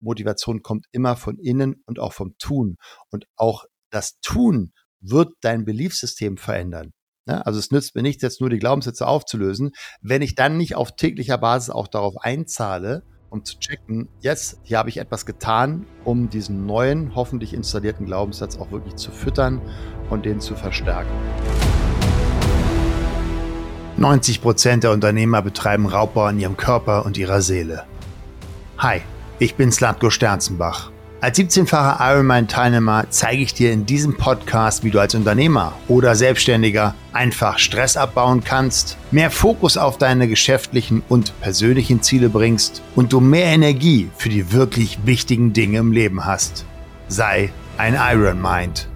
Motivation kommt immer von innen und auch vom Tun. Und auch das Tun wird dein Beliefsystem verändern. Ja, also es nützt mir nichts, jetzt nur die Glaubenssätze aufzulösen, wenn ich dann nicht auf täglicher Basis auch darauf einzahle, um zu checken, jetzt, hier habe ich etwas getan, um diesen neuen, hoffentlich installierten Glaubenssatz auch wirklich zu füttern und den zu verstärken. 90 Prozent der Unternehmer betreiben Raubbau an ihrem Körper und ihrer Seele. Hi, ich bin Slatko Sternzenbach. Als 17-facher Ironman-Teilnehmer zeige ich dir in diesem Podcast, wie du als Unternehmer oder Selbstständiger einfach Stress abbauen kannst, mehr Fokus auf deine geschäftlichen und persönlichen Ziele bringst und du mehr Energie für die wirklich wichtigen Dinge im Leben hast. Sei ein Iron Mind.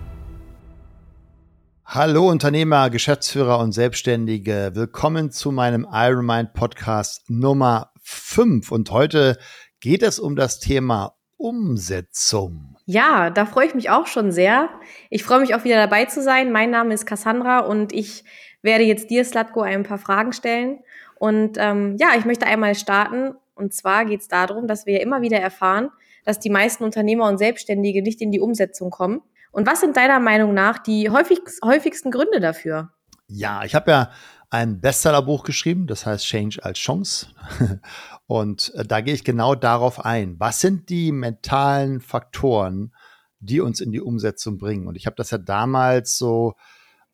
Hallo Unternehmer, Geschäftsführer und Selbstständige. Willkommen zu meinem Iron Mind Podcast Nummer 5 und heute geht es um das Thema Umsetzung. Ja, da freue ich mich auch schon sehr. Ich freue mich auch wieder dabei zu sein. Mein Name ist Cassandra und ich werde jetzt dir, Slatko, ein paar Fragen stellen. Und ähm, ja, ich möchte einmal starten. Und zwar geht es darum, dass wir immer wieder erfahren, dass die meisten Unternehmer und Selbstständige nicht in die Umsetzung kommen. Und was sind deiner Meinung nach die häufig, häufigsten Gründe dafür? Ja, ich habe ja ein Bestsellerbuch geschrieben, das heißt Change als Chance. Und äh, da gehe ich genau darauf ein. Was sind die mentalen Faktoren, die uns in die Umsetzung bringen? Und ich habe das ja damals so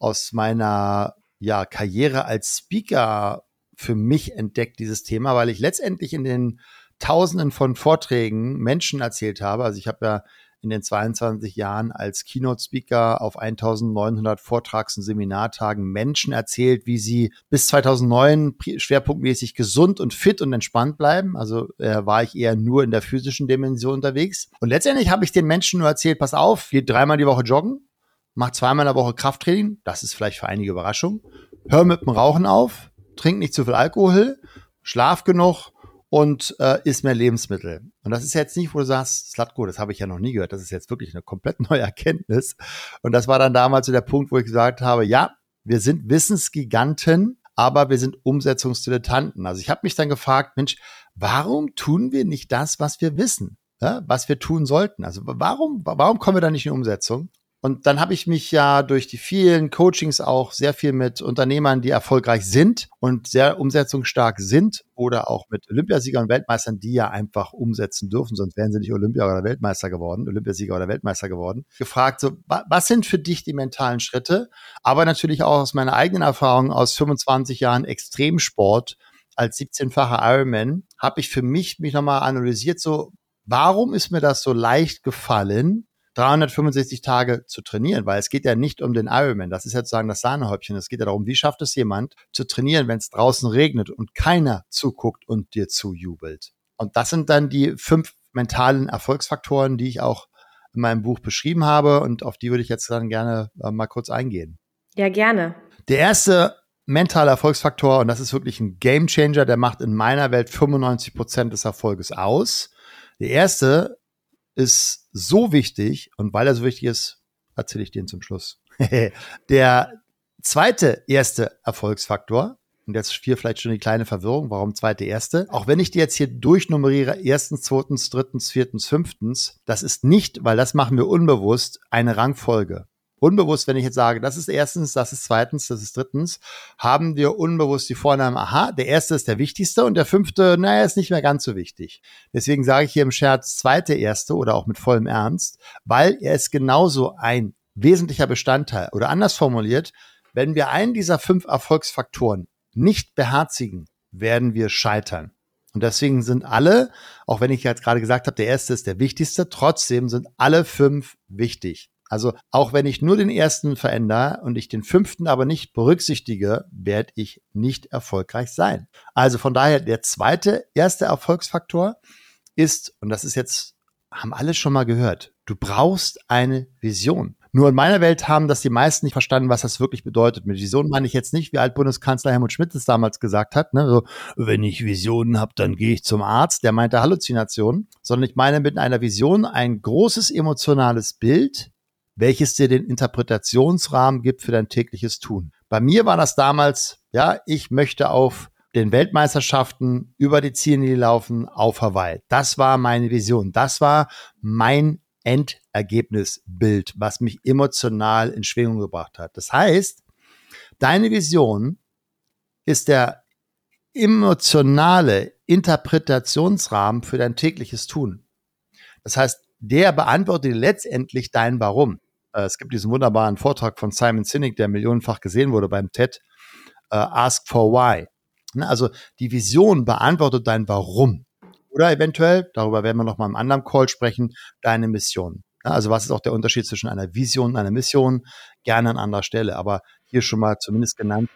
aus meiner ja, Karriere als Speaker für mich entdeckt, dieses Thema, weil ich letztendlich in den Tausenden von Vorträgen Menschen erzählt habe. Also ich habe ja in den 22 Jahren als Keynote-Speaker auf 1900 Vortrags- und Seminartagen Menschen erzählt, wie sie bis 2009 schwerpunktmäßig gesund und fit und entspannt bleiben. Also äh, war ich eher nur in der physischen Dimension unterwegs. Und letztendlich habe ich den Menschen nur erzählt, pass auf, geht dreimal die Woche joggen, mach zweimal in der Woche Krafttraining, das ist vielleicht für einige Überraschung, hör mit dem Rauchen auf, trink nicht zu viel Alkohol, schlaf genug und äh, isst mehr Lebensmittel. Und das ist jetzt nicht, wo du sagst, Slatko, das habe ich ja noch nie gehört. Das ist jetzt wirklich eine komplett neue Erkenntnis. Und das war dann damals so der Punkt, wo ich gesagt habe, ja, wir sind Wissensgiganten, aber wir sind Umsetzungsdilettanten. Also ich habe mich dann gefragt, Mensch, warum tun wir nicht das, was wir wissen? Ja, was wir tun sollten. Also warum, warum kommen wir da nicht in Umsetzung? Und dann habe ich mich ja durch die vielen Coachings auch sehr viel mit Unternehmern, die erfolgreich sind und sehr umsetzungsstark sind oder auch mit Olympiasiegern und Weltmeistern, die ja einfach umsetzen dürfen, sonst wären sie nicht Olympia oder Weltmeister geworden, Olympiasieger oder Weltmeister geworden, gefragt, so, was sind für dich die mentalen Schritte? Aber natürlich auch aus meiner eigenen Erfahrung aus 25 Jahren Extremsport als 17-facher Ironman, habe ich für mich mich nochmal analysiert, so, warum ist mir das so leicht gefallen, 365 Tage zu trainieren, weil es geht ja nicht um den Ironman. Das ist ja sozusagen das Sahnehäubchen. Es geht ja darum, wie schafft es jemand zu trainieren, wenn es draußen regnet und keiner zuguckt und dir zujubelt. Und das sind dann die fünf mentalen Erfolgsfaktoren, die ich auch in meinem Buch beschrieben habe und auf die würde ich jetzt dann gerne äh, mal kurz eingehen. Ja, gerne. Der erste mentale Erfolgsfaktor, und das ist wirklich ein Gamechanger, der macht in meiner Welt 95 Prozent des Erfolges aus. Der erste ist so wichtig und weil er so wichtig ist, erzähle ich den zum Schluss. der zweite erste Erfolgsfaktor, und jetzt hier vielleicht schon die kleine Verwirrung, warum zweite erste? Auch wenn ich die jetzt hier durchnummeriere, erstens, zweitens, drittens, viertens, fünftens, das ist nicht, weil das machen wir unbewusst, eine Rangfolge unbewusst, wenn ich jetzt sage, das ist erstens, das ist zweitens, das ist drittens, haben wir unbewusst die Vornamen, aha, der erste ist der wichtigste und der fünfte, naja, ist nicht mehr ganz so wichtig. Deswegen sage ich hier im Scherz zweite erste oder auch mit vollem Ernst, weil er ist genauso ein wesentlicher Bestandteil oder anders formuliert, wenn wir einen dieser fünf Erfolgsfaktoren nicht beherzigen, werden wir scheitern. Und deswegen sind alle, auch wenn ich jetzt gerade gesagt habe, der erste ist der wichtigste, trotzdem sind alle fünf wichtig. Also auch wenn ich nur den ersten verändere und ich den fünften aber nicht berücksichtige, werde ich nicht erfolgreich sein. Also von daher der zweite, erste Erfolgsfaktor ist, und das ist jetzt, haben alle schon mal gehört, du brauchst eine Vision. Nur in meiner Welt haben das die meisten nicht verstanden, was das wirklich bedeutet. Mit Vision meine ich jetzt nicht, wie Altbundeskanzler Helmut Schmidt es damals gesagt hat, ne? so, wenn ich Visionen habe, dann gehe ich zum Arzt. Der meinte Halluzination, sondern ich meine mit einer Vision ein großes emotionales Bild, welches dir den Interpretationsrahmen gibt für dein tägliches Tun. Bei mir war das damals, ja, ich möchte auf den Weltmeisterschaften über die Ziele laufen auf Hawaii. Das war meine Vision. Das war mein Endergebnisbild, was mich emotional in Schwingung gebracht hat. Das heißt, deine Vision ist der emotionale Interpretationsrahmen für dein tägliches Tun. Das heißt, der beantwortet letztendlich dein Warum. Äh, es gibt diesen wunderbaren Vortrag von Simon Sinek, der millionenfach gesehen wurde beim TED, uh, Ask for Why. Ne, also die Vision beantwortet dein Warum. Oder eventuell, darüber werden wir noch mal im anderen Call sprechen, deine Mission. Also was ist auch der Unterschied zwischen einer Vision und einer Mission? Gerne an anderer Stelle, aber hier schon mal zumindest genannt,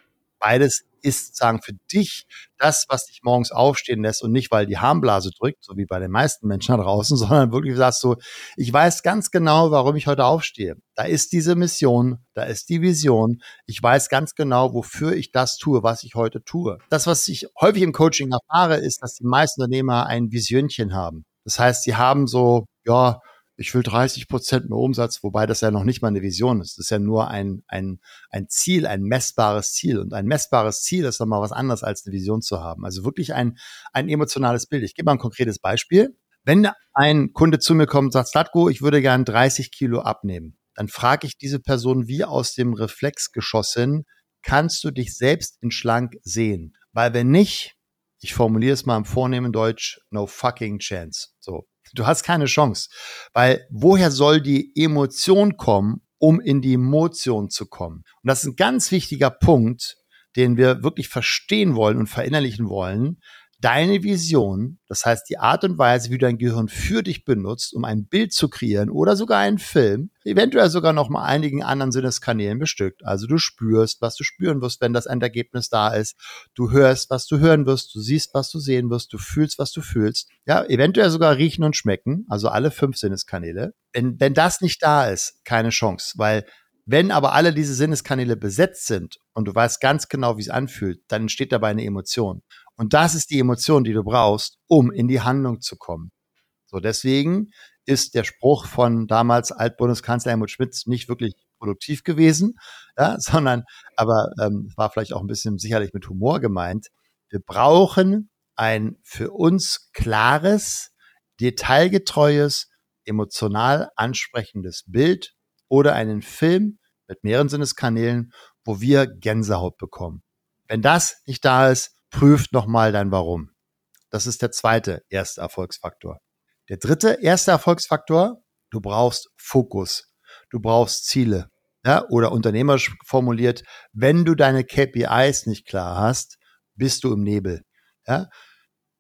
beides ist sagen für dich das, was dich morgens aufstehen lässt und nicht, weil die Harnblase drückt, so wie bei den meisten Menschen da draußen, sondern wirklich sagst du, ich weiß ganz genau, warum ich heute aufstehe. Da ist diese Mission, da ist die Vision. Ich weiß ganz genau, wofür ich das tue, was ich heute tue. Das, was ich häufig im Coaching erfahre, ist, dass die meisten Unternehmer ein Visionchen haben. Das heißt, sie haben so, ja, ich will 30 Prozent mehr Umsatz, wobei das ja noch nicht mal eine Vision ist. Das ist ja nur ein, ein, ein Ziel, ein messbares Ziel. Und ein messbares Ziel ist nochmal was anderes als eine Vision zu haben. Also wirklich ein, ein emotionales Bild. Ich gebe mal ein konkretes Beispiel. Wenn ein Kunde zu mir kommt und sagt, Slatko, ich würde gern 30 Kilo abnehmen, dann frage ich diese Person wie aus dem Reflex geschossen, kannst du dich selbst in schlank sehen? Weil wenn nicht, ich formuliere es mal im vornehmen Deutsch, no fucking chance. So. Du hast keine Chance. Weil woher soll die Emotion kommen, um in die Emotion zu kommen? Und das ist ein ganz wichtiger Punkt, den wir wirklich verstehen wollen und verinnerlichen wollen, deine Vision, das heißt die Art und Weise, wie dein Gehirn für dich benutzt, um ein Bild zu kreieren oder sogar einen Film, eventuell sogar noch mal einigen anderen Sinneskanälen bestückt. Also du spürst, was du spüren wirst, wenn das Endergebnis da ist. Du hörst, was du hören wirst. Du siehst, was du sehen wirst. Du fühlst, was du fühlst. Ja, eventuell sogar riechen und schmecken. Also alle fünf Sinneskanäle. Wenn, wenn das nicht da ist, keine Chance, weil wenn aber alle diese Sinneskanäle besetzt sind und du weißt ganz genau, wie es anfühlt, dann entsteht dabei eine Emotion. Und das ist die Emotion, die du brauchst, um in die Handlung zu kommen. So, deswegen ist der Spruch von damals Altbundeskanzler Helmut Schmidt nicht wirklich produktiv gewesen, ja, sondern aber ähm, war vielleicht auch ein bisschen sicherlich mit Humor gemeint. Wir brauchen ein für uns klares, detailgetreues, emotional ansprechendes Bild oder einen Film mit mehreren Sinneskanälen, wo wir Gänsehaut bekommen. Wenn das nicht da ist, prüft nochmal dein Warum. Das ist der zweite erste Erfolgsfaktor. Der dritte erste Erfolgsfaktor, du brauchst Fokus. Du brauchst Ziele. Ja, oder unternehmerisch formuliert, wenn du deine KPIs nicht klar hast, bist du im Nebel. Ja,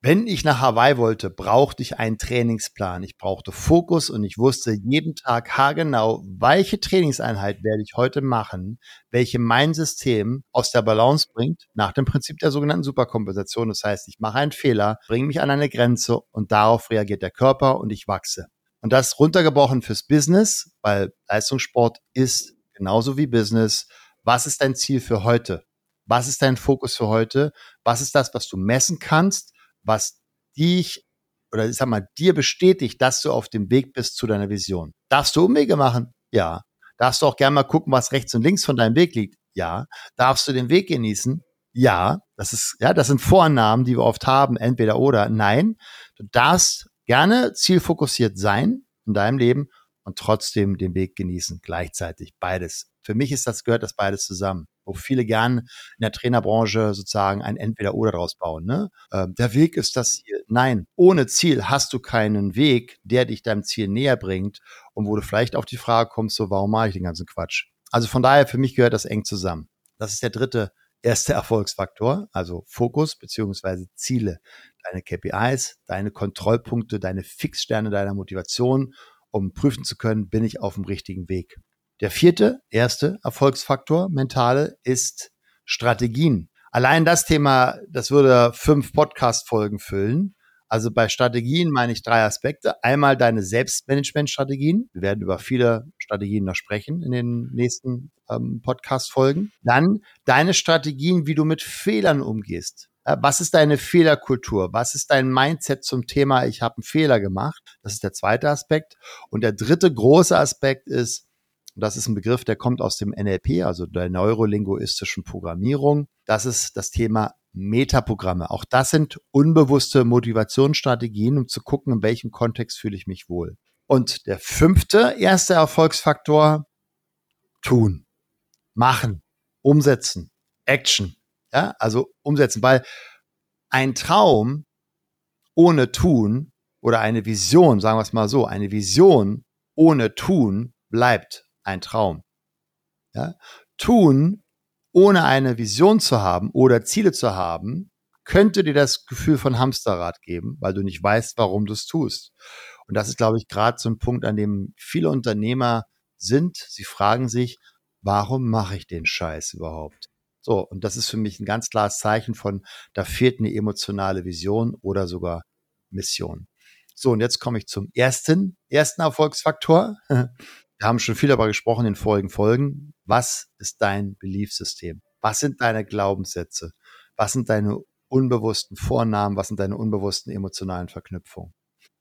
wenn ich nach Hawaii wollte, brauchte ich einen Trainingsplan. Ich brauchte Fokus und ich wusste jeden Tag haargenau, welche Trainingseinheit werde ich heute machen, welche mein System aus der Balance bringt, nach dem Prinzip der sogenannten Superkompensation. Das heißt, ich mache einen Fehler, bringe mich an eine Grenze und darauf reagiert der Körper und ich wachse. Und das runtergebrochen fürs Business, weil Leistungssport ist genauso wie Business. Was ist dein Ziel für heute? Was ist dein Fokus für heute? Was ist das, was du messen kannst? Was dich oder ich sag mal, dir bestätigt, dass du auf dem Weg bist zu deiner Vision. Darfst du Umwege machen? Ja. Darfst du auch gerne mal gucken, was rechts und links von deinem Weg liegt? Ja. Darfst du den Weg genießen? Ja. Das ist, ja, das sind Vornamen, die wir oft haben, entweder oder. Nein. Du darfst gerne zielfokussiert sein in deinem Leben und trotzdem den Weg genießen. Gleichzeitig. Beides. Für mich ist das, gehört das beides zusammen wo viele gern in der Trainerbranche sozusagen ein Entweder-Oder draus bauen. Ne? Äh, der Weg ist das Ziel. Nein, ohne Ziel hast du keinen Weg, der dich deinem Ziel näher bringt und wo du vielleicht auf die Frage kommst, so, warum mache ich den ganzen Quatsch? Also von daher, für mich gehört das eng zusammen. Das ist der dritte, erste Erfolgsfaktor, also Fokus beziehungsweise Ziele. Deine KPIs, deine Kontrollpunkte, deine Fixsterne deiner Motivation, um prüfen zu können, bin ich auf dem richtigen Weg. Der vierte, erste Erfolgsfaktor, mentale, ist Strategien. Allein das Thema, das würde fünf Podcast-Folgen füllen. Also bei Strategien meine ich drei Aspekte. Einmal deine Selbstmanagement-Strategien. Wir werden über viele Strategien noch sprechen in den nächsten ähm, Podcast-Folgen. Dann deine Strategien, wie du mit Fehlern umgehst. Was ist deine Fehlerkultur? Was ist dein Mindset zum Thema, ich habe einen Fehler gemacht? Das ist der zweite Aspekt. Und der dritte große Aspekt ist, das ist ein Begriff, der kommt aus dem NLP, also der neurolinguistischen Programmierung. Das ist das Thema Metaprogramme. Auch das sind unbewusste Motivationsstrategien, um zu gucken, in welchem Kontext fühle ich mich wohl. Und der fünfte, erste Erfolgsfaktor, tun, machen, umsetzen, Action. Ja, also umsetzen, weil ein Traum ohne Tun oder eine Vision, sagen wir es mal so, eine Vision ohne Tun bleibt ein Traum. Ja? Tun, ohne eine Vision zu haben oder Ziele zu haben, könnte dir das Gefühl von Hamsterrad geben, weil du nicht weißt, warum du es tust. Und das ist, glaube ich, gerade so ein Punkt, an dem viele Unternehmer sind. Sie fragen sich, warum mache ich den Scheiß überhaupt? So, und das ist für mich ein ganz klares Zeichen von, da fehlt eine emotionale Vision oder sogar Mission. So, und jetzt komme ich zum ersten, ersten Erfolgsfaktor. Wir haben schon viel darüber gesprochen in vorigen Folgen. Was ist dein Beliefsystem? Was sind deine Glaubenssätze? Was sind deine unbewussten Vornamen? Was sind deine unbewussten emotionalen Verknüpfungen?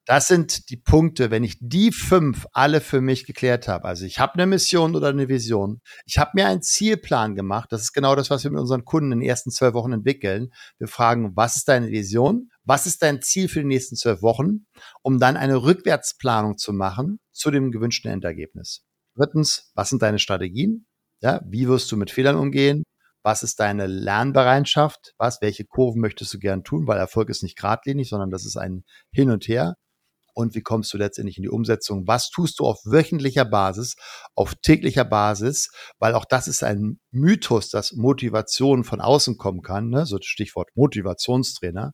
Das sind die Punkte, wenn ich die fünf alle für mich geklärt habe. Also ich habe eine Mission oder eine Vision. Ich habe mir einen Zielplan gemacht. Das ist genau das, was wir mit unseren Kunden in den ersten zwölf Wochen entwickeln. Wir fragen, was ist deine Vision? Was ist dein Ziel für die nächsten zwölf Wochen? Um dann eine Rückwärtsplanung zu machen zu dem gewünschten Endergebnis. Drittens, was sind deine Strategien? Ja, wie wirst du mit Fehlern umgehen? Was ist deine Lernbereitschaft? Was, welche Kurven möchtest du gern tun? Weil Erfolg ist nicht geradlinig, sondern das ist ein Hin und Her und wie kommst du letztendlich in die Umsetzung? Was tust du auf wöchentlicher Basis, auf täglicher Basis? Weil auch das ist ein Mythos, dass Motivation von außen kommen kann. Ne? So Stichwort Motivationstrainer.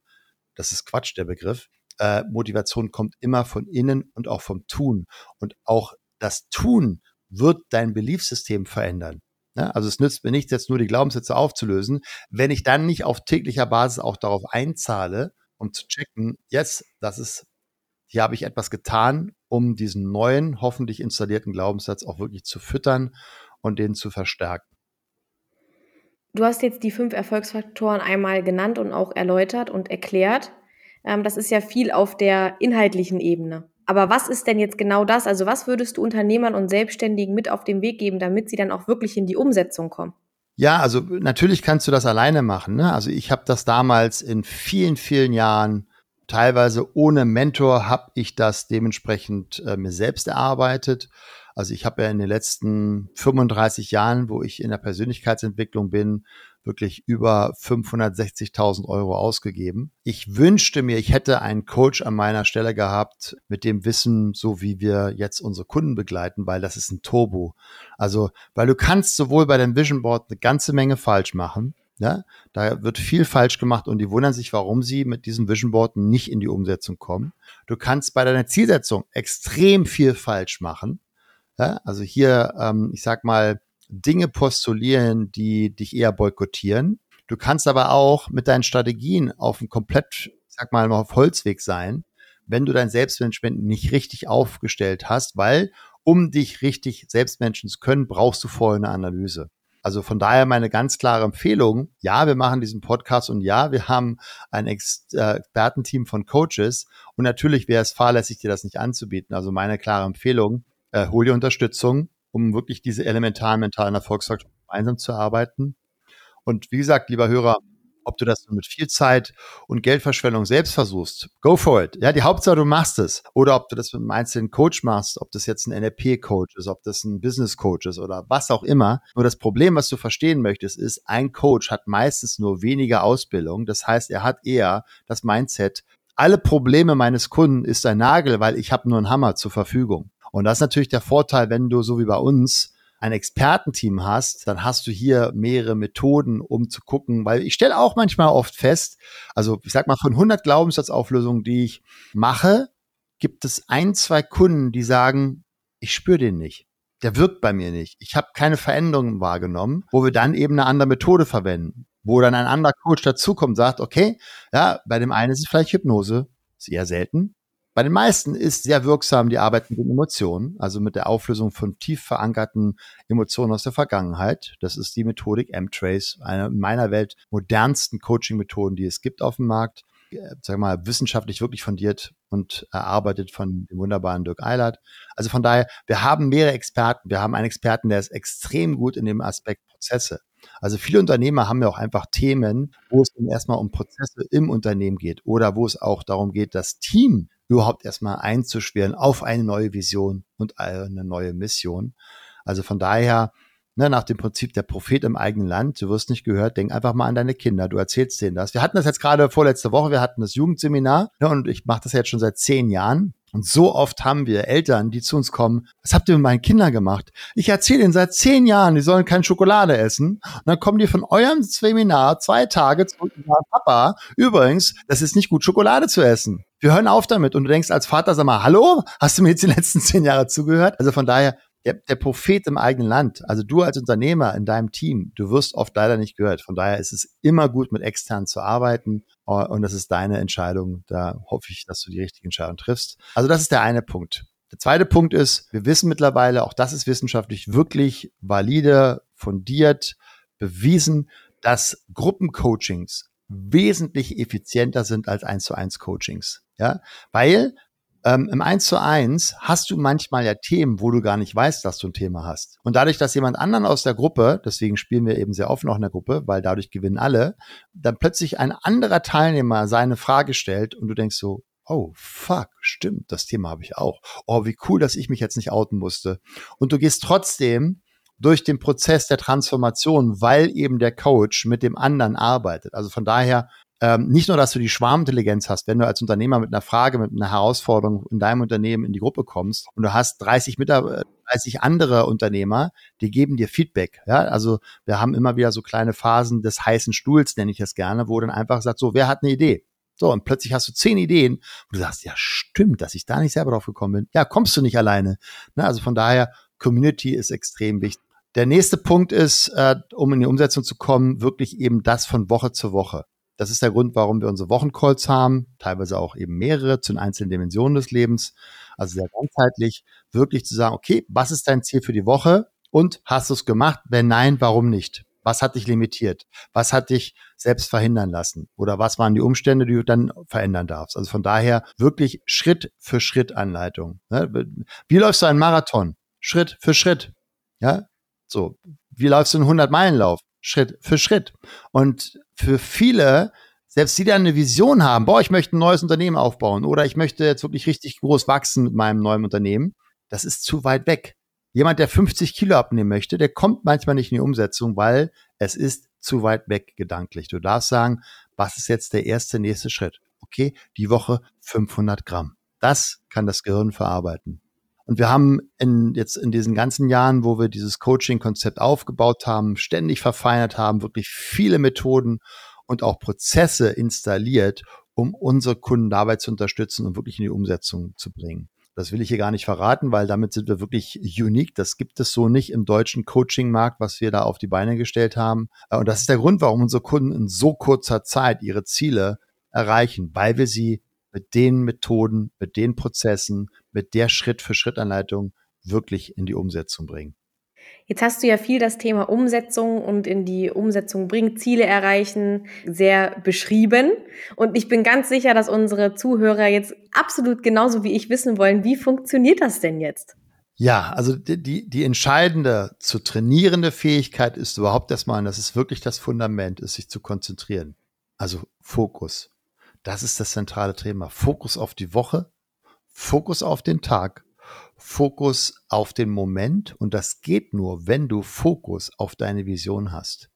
Das ist Quatsch, der Begriff. Äh, Motivation kommt immer von innen und auch vom Tun. Und auch das Tun wird dein Beliefssystem verändern. Ne? Also es nützt mir nichts, jetzt nur die Glaubenssätze aufzulösen, wenn ich dann nicht auf täglicher Basis auch darauf einzahle, um zu checken, jetzt, das ist hier habe ich etwas getan, um diesen neuen, hoffentlich installierten Glaubenssatz auch wirklich zu füttern und den zu verstärken. Du hast jetzt die fünf Erfolgsfaktoren einmal genannt und auch erläutert und erklärt. Ähm, das ist ja viel auf der inhaltlichen Ebene. Aber was ist denn jetzt genau das? Also was würdest du Unternehmern und Selbstständigen mit auf den Weg geben, damit sie dann auch wirklich in die Umsetzung kommen? Ja, also natürlich kannst du das alleine machen. Ne? Also ich habe das damals in vielen, vielen Jahren teilweise ohne Mentor habe ich das dementsprechend äh, mir selbst erarbeitet. Also ich habe ja in den letzten 35 Jahren, wo ich in der Persönlichkeitsentwicklung bin, wirklich über 560.000 Euro ausgegeben. Ich wünschte mir, ich hätte einen Coach an meiner Stelle gehabt mit dem Wissen, so wie wir jetzt unsere Kunden begleiten, weil das ist ein Turbo. Also, weil du kannst sowohl bei dem Vision Board eine ganze Menge falsch machen, ja, da wird viel falsch gemacht und die wundern sich, warum sie mit diesem Vision Board nicht in die Umsetzung kommen. Du kannst bei deiner Zielsetzung extrem viel falsch machen. Ja, also hier, ähm, ich sag mal, Dinge postulieren, die dich eher boykottieren. Du kannst aber auch mit deinen Strategien auf einem komplett, sag mal, auf Holzweg sein, wenn du dein Selbstmanagement nicht richtig aufgestellt hast, weil um dich richtig selbstmanagen zu können, brauchst du vorher eine Analyse. Also von daher meine ganz klare Empfehlung, ja, wir machen diesen Podcast und ja, wir haben ein äh, Expertenteam von Coaches und natürlich wäre es fahrlässig, dir das nicht anzubieten. Also meine klare Empfehlung, äh, hol dir Unterstützung, um wirklich diese elementaren mentalen Erfolgsfaktoren gemeinsam zu arbeiten. Und wie gesagt, lieber Hörer, ob du das mit viel Zeit und Geldverschwendung selbst versuchst, go for it. Ja, die Hauptsache, du machst es. Oder ob du das mit einem einzelnen Coach machst, ob das jetzt ein NLP-Coach ist, ob das ein Business-Coach ist oder was auch immer. Nur das Problem, was du verstehen möchtest, ist, ein Coach hat meistens nur weniger Ausbildung. Das heißt, er hat eher das Mindset, alle Probleme meines Kunden ist ein Nagel, weil ich habe nur einen Hammer zur Verfügung. Und das ist natürlich der Vorteil, wenn du so wie bei uns ein Expertenteam hast, dann hast du hier mehrere Methoden, um zu gucken, weil ich stelle auch manchmal oft fest, also ich sag mal von 100 Glaubenssatzauflösungen, die ich mache, gibt es ein, zwei Kunden, die sagen, ich spüre den nicht. Der wirkt bei mir nicht. Ich habe keine Veränderungen wahrgenommen, wo wir dann eben eine andere Methode verwenden, wo dann ein anderer Coach dazukommt und sagt, okay, ja, bei dem einen ist es vielleicht Hypnose, sehr selten. Bei den meisten ist sehr wirksam die Arbeit mit den Emotionen, also mit der Auflösung von tief verankerten Emotionen aus der Vergangenheit. Das ist die Methodik M-Trace, eine in meiner Welt modernsten Coaching-Methoden, die es gibt auf dem Markt. Äh, sag mal, wissenschaftlich wirklich fundiert und erarbeitet von dem wunderbaren Dirk Eilert. Also von daher, wir haben mehrere Experten. Wir haben einen Experten, der ist extrem gut in dem Aspekt Prozesse. Also viele Unternehmer haben ja auch einfach Themen, wo es erstmal um Prozesse im Unternehmen geht oder wo es auch darum geht, das Team überhaupt erstmal einzuschweren auf eine neue Vision und eine neue Mission. Also von daher, ne, nach dem Prinzip der Prophet im eigenen Land, du wirst nicht gehört, denk einfach mal an deine Kinder, du erzählst denen das. Wir hatten das jetzt gerade vorletzte Woche, wir hatten das Jugendseminar ne, und ich mache das jetzt schon seit zehn Jahren. Und so oft haben wir Eltern, die zu uns kommen, was habt ihr mit meinen Kindern gemacht? Ich erzähle ihnen seit zehn Jahren, die sollen keine Schokolade essen. Und dann kommen die von eurem Seminar zwei Tage zurück und sagen, Papa, übrigens, das ist nicht gut, Schokolade zu essen. Wir hören auf damit. Und du denkst als Vater, sag mal, hallo, hast du mir jetzt die letzten zehn Jahre zugehört? Also von daher, der, der Prophet im eigenen Land, also du als Unternehmer in deinem Team, du wirst oft leider nicht gehört. Von daher ist es immer gut, mit extern zu arbeiten und das ist deine Entscheidung. Da hoffe ich, dass du die richtige Entscheidung triffst. Also das ist der eine Punkt. Der zweite Punkt ist, wir wissen mittlerweile, auch das ist wissenschaftlich wirklich valide, fundiert, bewiesen, dass Gruppencoachings wesentlich effizienter sind als 1 zu 1 Coachings. Ja, weil ähm, Im 1 zu 1 hast du manchmal ja Themen, wo du gar nicht weißt, dass du ein Thema hast. Und dadurch, dass jemand anderen aus der Gruppe, deswegen spielen wir eben sehr oft noch in der Gruppe, weil dadurch gewinnen alle, dann plötzlich ein anderer Teilnehmer seine Frage stellt und du denkst so, oh, fuck, stimmt, das Thema habe ich auch. Oh, wie cool, dass ich mich jetzt nicht outen musste. Und du gehst trotzdem durch den Prozess der Transformation, weil eben der Coach mit dem anderen arbeitet. Also von daher ähm, nicht nur, dass du die Schwarmintelligenz hast, wenn du als Unternehmer mit einer Frage, mit einer Herausforderung in deinem Unternehmen in die Gruppe kommst und du hast 30 Mitarbeiter, 30 andere Unternehmer, die geben dir Feedback. Ja, also wir haben immer wieder so kleine Phasen des heißen Stuhls, nenne ich das gerne, wo dann einfach sagt, so, wer hat eine Idee? So, und plötzlich hast du zehn Ideen, und du sagst, ja, stimmt, dass ich da nicht selber drauf gekommen bin. Ja, kommst du nicht alleine. Ne? Also von daher, Community ist extrem wichtig. Der nächste Punkt ist, äh, um in die Umsetzung zu kommen, wirklich eben das von Woche zu Woche. Das ist der Grund, warum wir unsere Wochencalls haben, teilweise auch eben mehrere zu den einzelnen Dimensionen des Lebens. Also sehr ganzheitlich, wirklich zu sagen, okay, was ist dein Ziel für die Woche und hast du es gemacht? Wenn nein, warum nicht? Was hat dich limitiert? Was hat dich selbst verhindern lassen? Oder was waren die Umstände, die du dann verändern darfst? Also von daher wirklich Schritt für Schritt Anleitung. Ne? Wie läufst du einen Marathon? Schritt für Schritt. Ja, so. Wie läufst du einen 100-Meilen-Lauf? Schritt für Schritt. Und für viele, selbst die dann eine Vision haben, boah, ich möchte ein neues Unternehmen aufbauen oder ich möchte jetzt wirklich richtig groß wachsen mit meinem neuen Unternehmen, das ist zu weit weg. Jemand, der 50 Kilo abnehmen möchte, der kommt manchmal nicht in die Umsetzung, weil es ist zu weit weg gedanklich. Du darfst sagen, was ist jetzt der erste, nächste Schritt? Okay, die Woche 500 Gramm. Das kann das Gehirn verarbeiten. Und wir haben in, jetzt in diesen ganzen Jahren, wo wir dieses Coaching-Konzept aufgebaut haben, ständig verfeinert haben, wirklich viele Methoden und auch Prozesse installiert, um unsere Kunden dabei zu unterstützen und wirklich in die Umsetzung zu bringen. Das will ich hier gar nicht verraten, weil damit sind wir wirklich unique. Das gibt es so nicht im deutschen Coaching-Markt, was wir da auf die Beine gestellt haben. Und das ist der Grund, warum unsere Kunden in so kurzer Zeit ihre Ziele erreichen, weil wir sie mit den Methoden, mit den Prozessen, mit der Schritt-für-Schritt-Anleitung wirklich in die Umsetzung bringen. Jetzt hast du ja viel das Thema Umsetzung und in die Umsetzung bringen, Ziele erreichen, sehr beschrieben. Und ich bin ganz sicher, dass unsere Zuhörer jetzt absolut genauso wie ich wissen wollen, wie funktioniert das denn jetzt? Ja, also die, die entscheidende zu trainierende Fähigkeit ist überhaupt erstmal, und das ist wirklich das Fundament, ist sich zu konzentrieren. Also Fokus. Das ist das zentrale Thema. Fokus auf die Woche, Fokus auf den Tag, Fokus auf den Moment. Und das geht nur, wenn du Fokus auf deine Vision hast.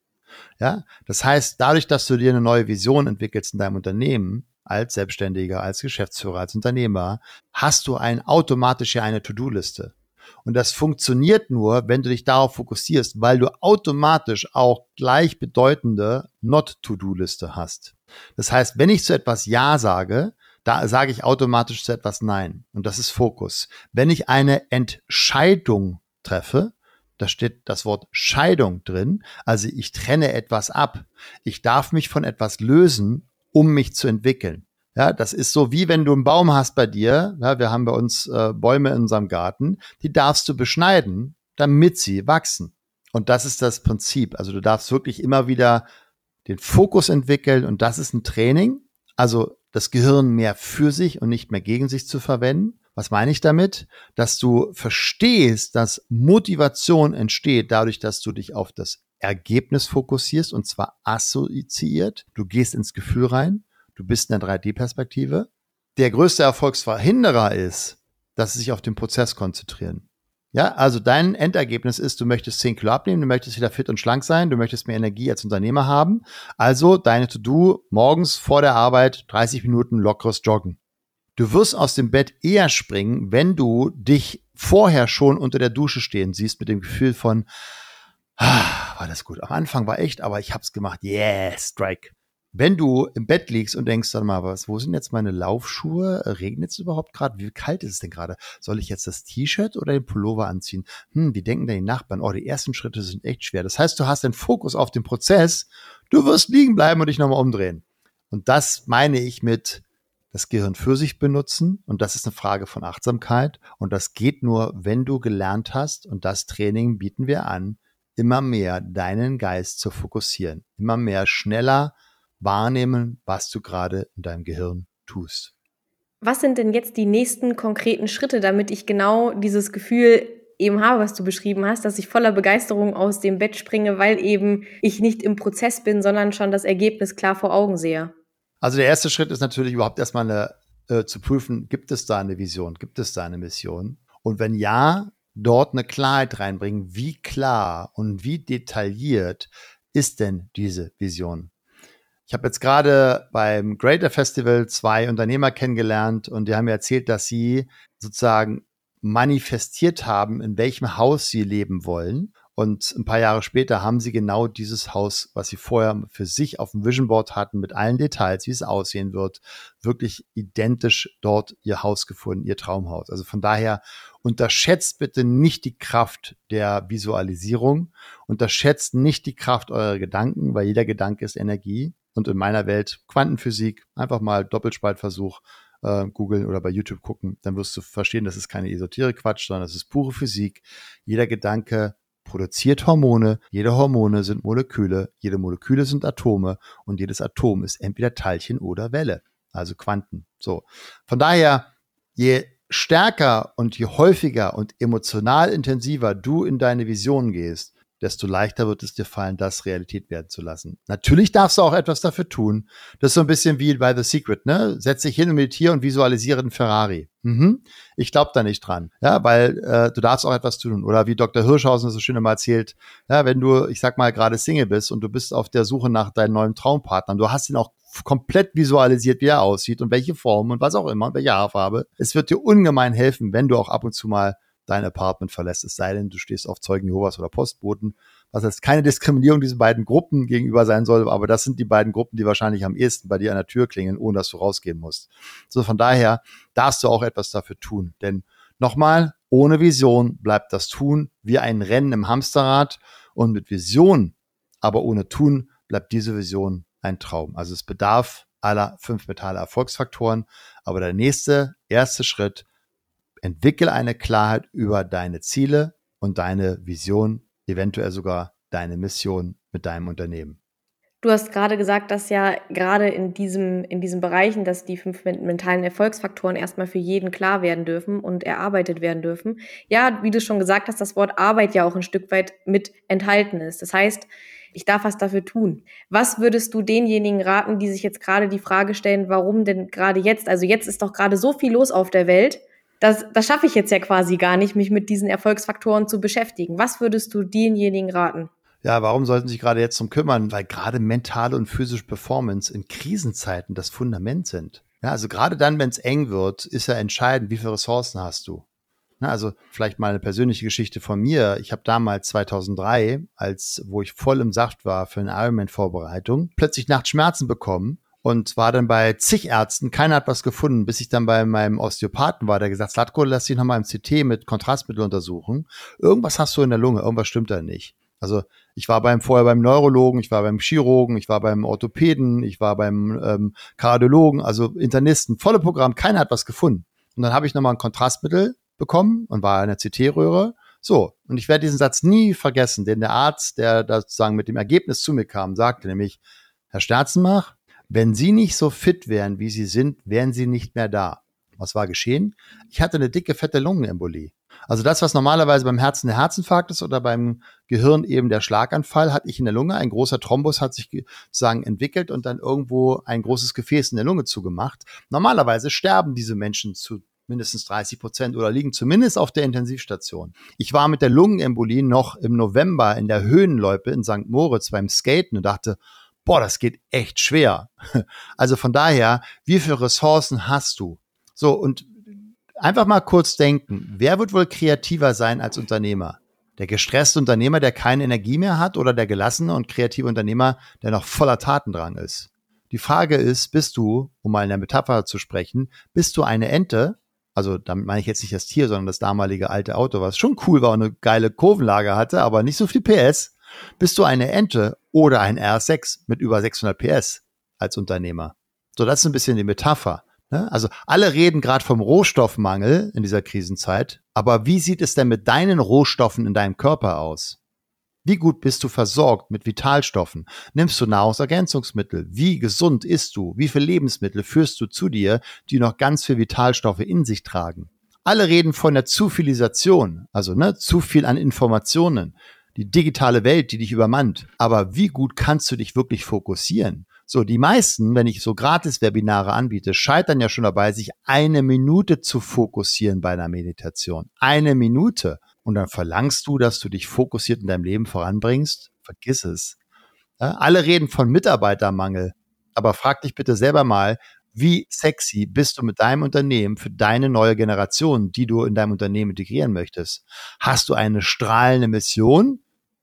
Ja, das heißt, dadurch, dass du dir eine neue Vision entwickelst in deinem Unternehmen, als Selbstständiger, als Geschäftsführer, als Unternehmer, hast du ein automatisch eine To-Do-Liste. Und das funktioniert nur, wenn du dich darauf fokussierst, weil du automatisch auch gleichbedeutende Not-To-Do-Liste hast. Das heißt, wenn ich zu etwas Ja sage, da sage ich automatisch zu etwas Nein. Und das ist Fokus. Wenn ich eine Entscheidung treffe, da steht das Wort Scheidung drin, also ich trenne etwas ab. Ich darf mich von etwas lösen, um mich zu entwickeln. Ja, das ist so wie wenn du einen Baum hast bei dir. Ja, wir haben bei uns äh, Bäume in unserem Garten. Die darfst du beschneiden, damit sie wachsen. Und das ist das Prinzip. Also du darfst wirklich immer wieder den Fokus entwickeln und das ist ein Training. Also das Gehirn mehr für sich und nicht mehr gegen sich zu verwenden. Was meine ich damit? Dass du verstehst, dass Motivation entsteht dadurch, dass du dich auf das Ergebnis fokussierst und zwar assoziiert. Du gehst ins Gefühl rein, du bist in der 3D-Perspektive. Der größte Erfolgsverhinderer ist, dass sie sich auf den Prozess konzentrieren. Ja, also dein Endergebnis ist, du möchtest 10 Kilo abnehmen, du möchtest wieder fit und schlank sein, du möchtest mehr Energie als Unternehmer haben. Also deine To-Do morgens vor der Arbeit 30 Minuten lockeres Joggen. Du wirst aus dem Bett eher springen, wenn du dich vorher schon unter der Dusche stehen siehst mit dem Gefühl von, ah, war das gut. Am Anfang war echt, aber ich hab's gemacht. Yeah, Strike. Wenn du im Bett liegst und denkst dann mal, was, wo sind jetzt meine Laufschuhe? Regnet es überhaupt gerade? Wie kalt ist es denn gerade? Soll ich jetzt das T-Shirt oder den Pullover anziehen? Hm, wie denken denn die Nachbarn? Oh, die ersten Schritte sind echt schwer. Das heißt, du hast den Fokus auf den Prozess. Du wirst liegen bleiben und dich nochmal umdrehen. Und das meine ich mit das Gehirn für sich benutzen. Und das ist eine Frage von Achtsamkeit. Und das geht nur, wenn du gelernt hast. Und das Training bieten wir an, immer mehr deinen Geist zu fokussieren. Immer mehr schneller wahrnehmen, was du gerade in deinem Gehirn tust. Was sind denn jetzt die nächsten konkreten Schritte, damit ich genau dieses Gefühl eben habe, was du beschrieben hast, dass ich voller Begeisterung aus dem Bett springe, weil eben ich nicht im Prozess bin, sondern schon das Ergebnis klar vor Augen sehe? Also der erste Schritt ist natürlich überhaupt erstmal eine, äh, zu prüfen, gibt es da eine Vision, gibt es da eine Mission? Und wenn ja, dort eine Klarheit reinbringen, wie klar und wie detailliert ist denn diese Vision? Ich habe jetzt gerade beim Greater Festival zwei Unternehmer kennengelernt und die haben mir erzählt, dass sie sozusagen manifestiert haben, in welchem Haus sie leben wollen. Und ein paar Jahre später haben sie genau dieses Haus, was sie vorher für sich auf dem Vision Board hatten, mit allen Details, wie es aussehen wird, wirklich identisch dort ihr Haus gefunden, ihr Traumhaus. Also von daher unterschätzt bitte nicht die Kraft der Visualisierung, unterschätzt nicht die Kraft eurer Gedanken, weil jeder Gedanke ist Energie und in meiner Welt Quantenphysik, einfach mal Doppelspaltversuch äh, googeln oder bei YouTube gucken, dann wirst du verstehen, das ist keine Esoterik-Quatsch, sondern das ist pure Physik. Jeder Gedanke produziert Hormone, jede Hormone sind Moleküle, jede Moleküle sind Atome und jedes Atom ist entweder Teilchen oder Welle, also Quanten. So. Von daher, je stärker und je häufiger und emotional intensiver du in deine Vision gehst, desto leichter wird es dir fallen, das Realität werden zu lassen. Natürlich darfst du auch etwas dafür tun. Das ist so ein bisschen wie bei The Secret, ne? Setz dich hin und meditiere und visualisiere einen Ferrari. Mhm. Ich glaube da nicht dran, ja, weil äh, du darfst auch etwas tun. Oder wie Dr. Hirschhausen so schön immer erzählt, ja, wenn du, ich sag mal, gerade Single bist und du bist auf der Suche nach deinem neuen Traumpartner, du hast ihn auch komplett visualisiert, wie er aussieht und welche Form und was auch immer und welche Haarfarbe. Es wird dir ungemein helfen, wenn du auch ab und zu mal dein Apartment verlässt, es sei denn, du stehst auf Zeugen Jehovas oder Postboten, was jetzt keine Diskriminierung diesen beiden Gruppen gegenüber sein soll, aber das sind die beiden Gruppen, die wahrscheinlich am ehesten bei dir an der Tür klingeln, ohne dass du rausgehen musst. So von daher darfst du auch etwas dafür tun, denn nochmal, ohne Vision bleibt das Tun wie ein Rennen im Hamsterrad und mit Vision, aber ohne Tun bleibt diese Vision ein Traum. Also es bedarf aller fünf Metalle Erfolgsfaktoren, aber der nächste, erste Schritt entwickel eine Klarheit über deine Ziele und deine Vision, eventuell sogar deine Mission mit deinem Unternehmen. Du hast gerade gesagt, dass ja gerade in diesem, in diesen Bereichen, dass die fünf mentalen Erfolgsfaktoren erstmal für jeden klar werden dürfen und erarbeitet werden dürfen. Ja, wie du schon gesagt hast, das Wort Arbeit ja auch ein Stück weit mit enthalten ist. Das heißt, ich darf was dafür tun. Was würdest du denjenigen raten, die sich jetzt gerade die Frage stellen, warum denn gerade jetzt? Also jetzt ist doch gerade so viel los auf der Welt das, das schaffe ich jetzt ja quasi gar nicht, mich mit diesen Erfolgsfaktoren zu beschäftigen. Was würdest du denjenigen raten? Ja, warum sollten sie sich gerade jetzt drum kümmern? Weil gerade mentale und physische Performance in Krisenzeiten das Fundament sind. Ja, also gerade dann, wenn es eng wird, ist ja entscheidend, wie viele Ressourcen hast du. Na, also vielleicht mal eine persönliche Geschichte von mir. Ich habe damals 2003, als wo ich voll im Saft war für eine Ironman-Vorbereitung, plötzlich nachts Schmerzen bekommen und war dann bei zig Ärzten. Keiner hat was gefunden, bis ich dann bei meinem Osteopathen war, der gesagt, Slatko, lass dich nochmal im CT mit Kontrastmittel untersuchen. Irgendwas hast du in der Lunge, irgendwas stimmt da nicht. Also ich war beim vorher beim Neurologen, ich war beim Chirurgen, ich war beim Orthopäden, ich war beim ähm, Kardiologen, also Internisten, volle Programm, keiner hat was gefunden. Und dann habe ich nochmal ein Kontrastmittel bekommen und war in der CT-Röhre. So, und ich werde diesen Satz nie vergessen, denn der Arzt, der da sozusagen mit dem Ergebnis zu mir kam, sagte nämlich, Herr Sterzenmach, wenn Sie nicht so fit wären, wie Sie sind, wären Sie nicht mehr da. Was war geschehen? Ich hatte eine dicke, fette Lungenembolie. Also das, was normalerweise beim Herzen der Herzinfarkt ist oder beim Gehirn eben der Schlaganfall, hatte ich in der Lunge. Ein großer Thrombus hat sich sozusagen entwickelt und dann irgendwo ein großes Gefäß in der Lunge zugemacht. Normalerweise sterben diese Menschen zu mindestens 30 Prozent oder liegen zumindest auf der Intensivstation. Ich war mit der Lungenembolie noch im November in der Höhenloipe in St. Moritz beim Skaten und dachte, boah, das geht echt schwer. Also von daher, wie viele Ressourcen hast du? So, und einfach mal kurz denken, wer wird wohl kreativer sein als Unternehmer? Der gestresste Unternehmer, der keine Energie mehr hat oder der gelassene und kreative Unternehmer, der noch voller Tatendrang ist? Die Frage ist, bist du, um mal in der Metapher zu sprechen, bist du eine Ente? Also damit meine ich jetzt nicht das Tier, sondern das damalige alte Auto, was schon cool war und eine geile Kurvenlage hatte, aber nicht so viel PS. Bist du eine Ente oder ein R6 mit über 600 PS als Unternehmer? So, das ist ein bisschen die Metapher. Ne? Also alle reden gerade vom Rohstoffmangel in dieser Krisenzeit, aber wie sieht es denn mit deinen Rohstoffen in deinem Körper aus? Wie gut bist du versorgt mit Vitalstoffen? Nimmst du Nahrungsergänzungsmittel? Wie gesund isst du? Wie viele Lebensmittel führst du zu dir, die noch ganz viel Vitalstoffe in sich tragen? Alle reden von der Zufilisation, also ne, zu viel an Informationen, die digitale Welt, die dich übermannt. Aber wie gut kannst du dich wirklich fokussieren? So, die meisten, wenn ich so Gratis-Webinare anbiete, scheitern ja schon dabei, sich eine Minute zu fokussieren bei einer Meditation. Eine Minute. Und dann verlangst du, dass du dich fokussiert in deinem Leben voranbringst? Vergiss es. Ja, alle reden von Mitarbeitermangel. Aber frag dich bitte selber mal, wie sexy bist du mit deinem Unternehmen für deine neue Generation, die du in deinem Unternehmen integrieren möchtest? Hast du eine strahlende Mission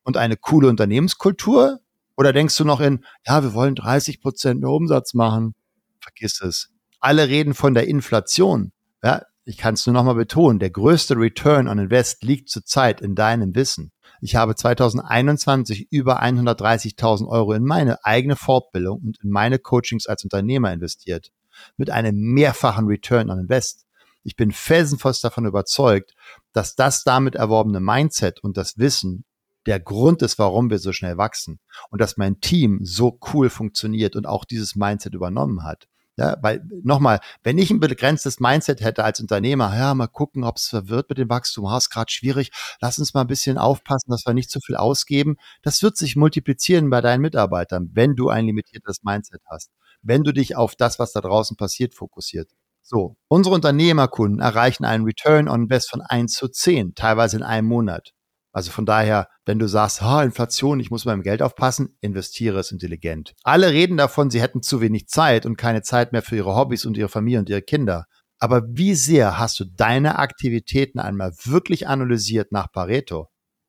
und eine coole Unternehmenskultur? Oder denkst du noch in, ja, wir wollen 30 Prozent mehr Umsatz machen? Vergiss es. Alle reden von der Inflation. Ja, ich kann es nur nochmal betonen, der größte Return on Invest liegt zurzeit in deinem Wissen. Ich habe 2021 über 130.000 Euro in meine eigene Fortbildung und in meine Coachings als Unternehmer investiert. Mit einem mehrfachen Return on Invest. Ich bin felsenfest davon überzeugt, dass das damit erworbene Mindset und das Wissen der Grund ist, warum wir so schnell wachsen und dass mein Team so cool funktioniert und auch dieses Mindset übernommen hat. Ja, weil nochmal, wenn ich ein begrenztes Mindset hätte als Unternehmer, ja, mal gucken, ob es wird mit dem Wachstum, ha, ist gerade schwierig, lass uns mal ein bisschen aufpassen, dass wir nicht zu viel ausgeben. Das wird sich multiplizieren bei deinen Mitarbeitern, wenn du ein limitiertes Mindset hast, wenn du dich auf das, was da draußen passiert, fokussiert. So, unsere Unternehmerkunden erreichen einen Return on Invest von 1 zu 10, teilweise in einem Monat. Also von daher, wenn du sagst, ha, Inflation, ich muss beim Geld aufpassen, investiere es intelligent. Alle reden davon, sie hätten zu wenig Zeit und keine Zeit mehr für ihre Hobbys und ihre Familie und ihre Kinder. Aber wie sehr hast du deine Aktivitäten einmal wirklich analysiert nach Pareto?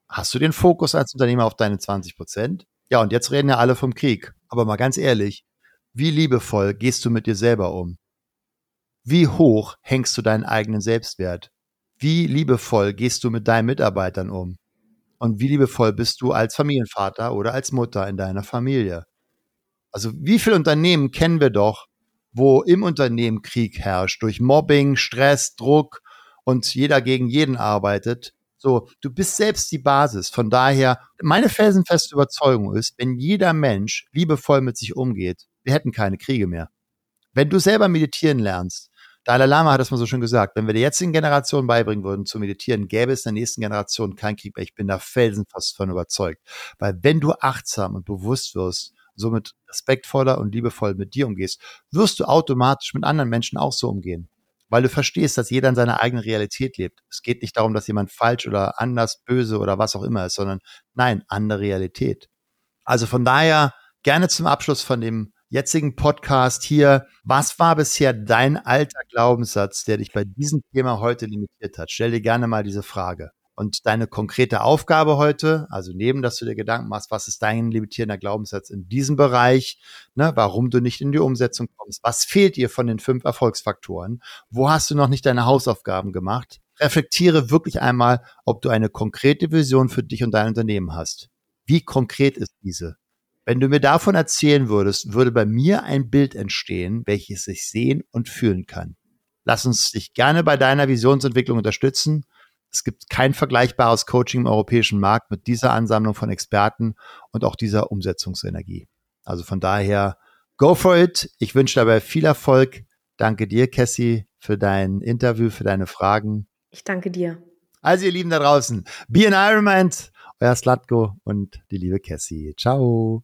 Hast du den Fokus als Unternehmer auf deine 20 Prozent? Ja, und jetzt reden ja alle vom Krieg. Aber mal ganz ehrlich, wie liebevoll gehst du mit dir selber um? Wie hoch hängst du deinen eigenen Selbstwert? Wie liebevoll gehst du mit deinen Mitarbeitern um? Und wie liebevoll bist du als Familienvater oder als Mutter in deiner Familie? Also wie viele Unternehmen kennen wir doch, wo im Unternehmen Krieg herrscht, durch Mobbing, Stress, Druck und jeder gegen jeden arbeitet. So, du bist selbst die Basis. Von daher, meine felsenfeste Überzeugung ist, wenn jeder Mensch liebevoll mit sich umgeht, wir hätten keine Kriege mehr. Wenn du selber meditieren lernst, Dalai Lama hat das mal so schön gesagt, wenn wir der jetzigen Generation beibringen würden zu meditieren, gäbe es in der nächsten Generation keinen Krieg mehr. Ich bin da felsenfast von überzeugt. Weil wenn du achtsam und bewusst wirst, somit respektvoller und liebevoll mit dir umgehst, wirst du automatisch mit anderen Menschen auch so umgehen. Weil du verstehst, dass jeder in seiner eigenen Realität lebt. Es geht nicht darum, dass jemand falsch oder anders, böse oder was auch immer ist, sondern nein, andere Realität. Also von daher gerne zum Abschluss von dem jetzigen Podcast hier. Was war bisher dein alter Glaubenssatz, der dich bei diesem Thema heute limitiert hat? Stell dir gerne mal diese Frage. Und deine konkrete Aufgabe heute, also neben, dass du dir Gedanken machst, was ist dein limitierender Glaubenssatz in diesem Bereich, ne, warum du nicht in die Umsetzung kommst, was fehlt dir von den fünf Erfolgsfaktoren, wo hast du noch nicht deine Hausaufgaben gemacht? Reflektiere wirklich einmal, ob du eine konkrete Vision für dich und dein Unternehmen hast. Wie konkret ist diese? Wenn du mir davon erzählen würdest, würde bei mir ein Bild entstehen, welches ich sehen und fühlen kann. Lass uns dich gerne bei deiner Visionsentwicklung unterstützen. Es gibt kein vergleichbares Coaching im europäischen Markt mit dieser Ansammlung von Experten und auch dieser Umsetzungsenergie. Also von daher, go for it. Ich wünsche dabei viel Erfolg. Danke dir, Cassie, für dein Interview, für deine Fragen. Ich danke dir. Also ihr Lieben da draußen, be an Ironman, euer Slatko und die liebe Cassie. Ciao.